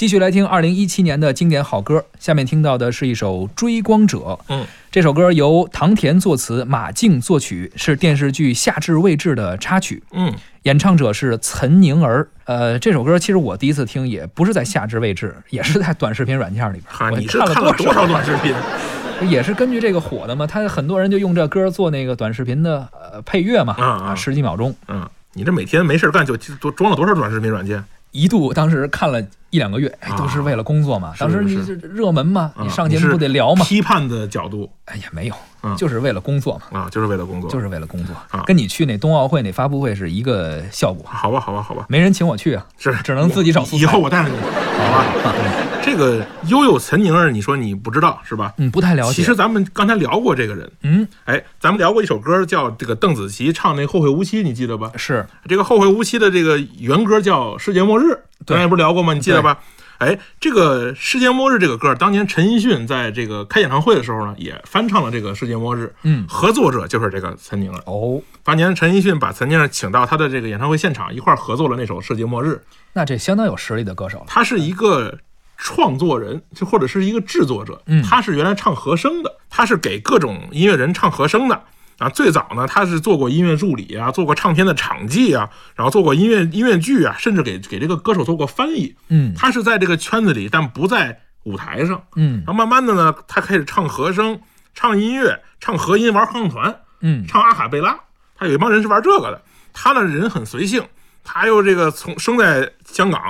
继续来听二零一七年的经典好歌，下面听到的是一首《追光者》。嗯，这首歌由唐田作词，马静作曲，是电视剧《夏至未至》的插曲。嗯，演唱者是岑宁儿。呃，这首歌其实我第一次听也不是在《夏至未至》，也是在短视频软件里边。哈，我你是看看了多多少短视频？也是根据这个火的嘛，他很多人就用这歌做那个短视频的呃配乐嘛，啊啊十几秒钟。嗯，你这每天没事干就就装了多少短视频软件？一度当时看了一两个月，哎啊，都是为了工作嘛。是当时你是热门嘛，啊你上节目不得聊嘛？批判的角度哎呀，没有嗯，就是为了工作嘛，啊，就是为了工作。就是为了工作啊，跟你去那冬奥会那发布会是一个效果。好吧，好吧，好吧，没人请我去啊，是只能自己找素材以后我带着你，好吧？这个悠悠岑宁儿，你说你不知道是吧？嗯，不太了解。其实咱们刚才聊过这个人，嗯，哎，咱们聊过一首歌，叫这个邓紫棋唱那《后会无期》，你记得吧？是这个《后会无期》的这个原歌叫《世界末日》，对咱也不是聊过吗？你记得吧？哎，这个《世界末日》这个歌，当年陈奕迅在这个开演唱会的时候呢，也翻唱了这个《世界末日》，嗯合作者就是这个岑宁儿。哦，当年陈奕迅把岑宁儿请到他的这个演唱会现场，一块儿合作了那首《世界末日》。那这相当有实力的歌手了。他是一个创作人，就或者是一个制作者。嗯他是原来唱和声的，他是给各种音乐人唱和声的。啊，最早呢，他是做过音乐助理啊，做过唱片的场记啊，然后做过音乐音乐剧啊，甚至给给这个歌手做过翻译。嗯他是在这个圈子里，但不在舞台上。嗯然后慢慢的呢，他开始唱和声、唱音乐、唱和音、玩合唱团。嗯，唱阿卡贝拉，他有一帮人是玩这个的。他呢人很随性，他又这个从生在香港，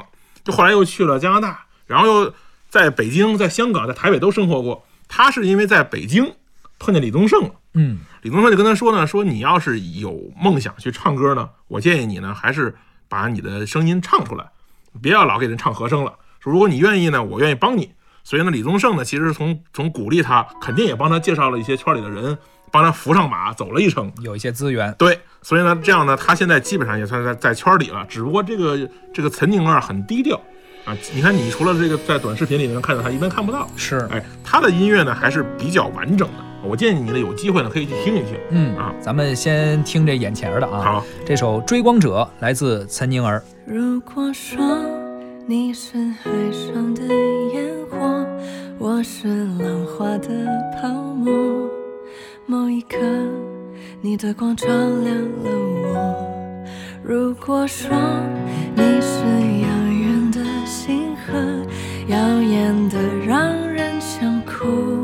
就后来又去了加拿大，然后又在北京、在香港、在台北都生活过。他是因为在北京碰见李宗盛了，嗯李宗盛就跟他说呢，说你要是有梦想去唱歌呢，我建议你呢还是把你的声音唱出来，别要老给人唱和声了。说如果你愿意呢，我愿意帮你。所以呢，李宗盛呢其实从从鼓励他，肯定也帮他介绍了一些圈里的人，帮他扶上马，走了一程。有一些资源。对，所以呢，这样呢，他现在基本上也算在在圈里了。只不过这个这个岑宁儿很低调啊。你看，你除了这个在短视频里能看到他，一般看不到。是，哎，他的音乐呢还是比较完整的。我建议你呢有机会呢可以去听一听。嗯啊，咱们先听这眼前的啊。好，这首《追光者》来自岑宁儿。如果说你是海上的烟火，我是浪花的泡沫，某一刻你的光照亮了我。如果说你是遥远的星河，耀眼的让人想哭，我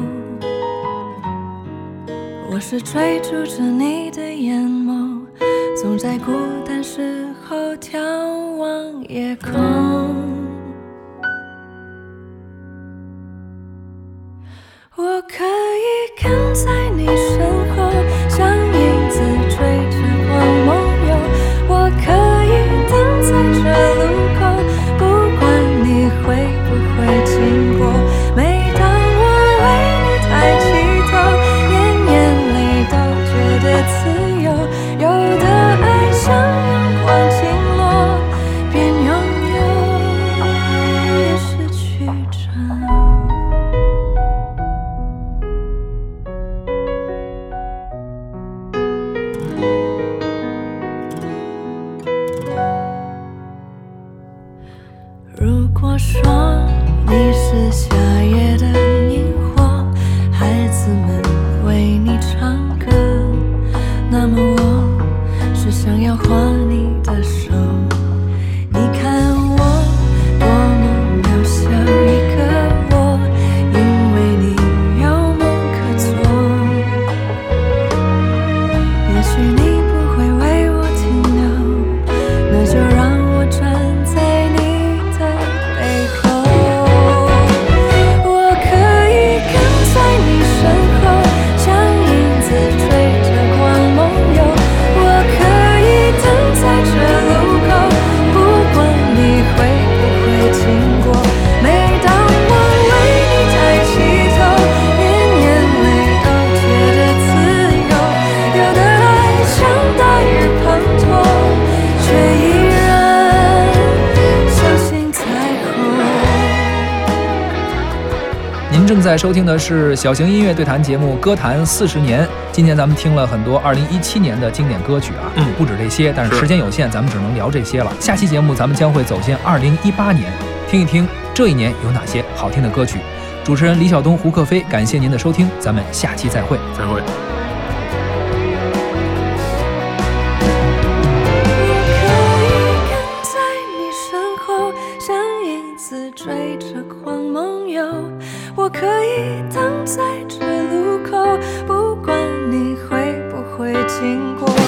是追逐着你的眼眸。总在孤单时候眺望夜空。我可以跟在为你唱歌，那么我是想要画你的手。您正在收听的是小型音乐对谈节目《歌坛四十年》。今天咱们听了很多2017年的经典歌曲啊，嗯不止这些，但是是时间有限，咱们只能聊这些了。下期节目咱们将会走进2018年，听一听这一年有哪些好听的歌曲。主持人李晓东、胡克飞，感谢您的收听，咱们下期再会。再会。可以等在这路口不管你会不会经过。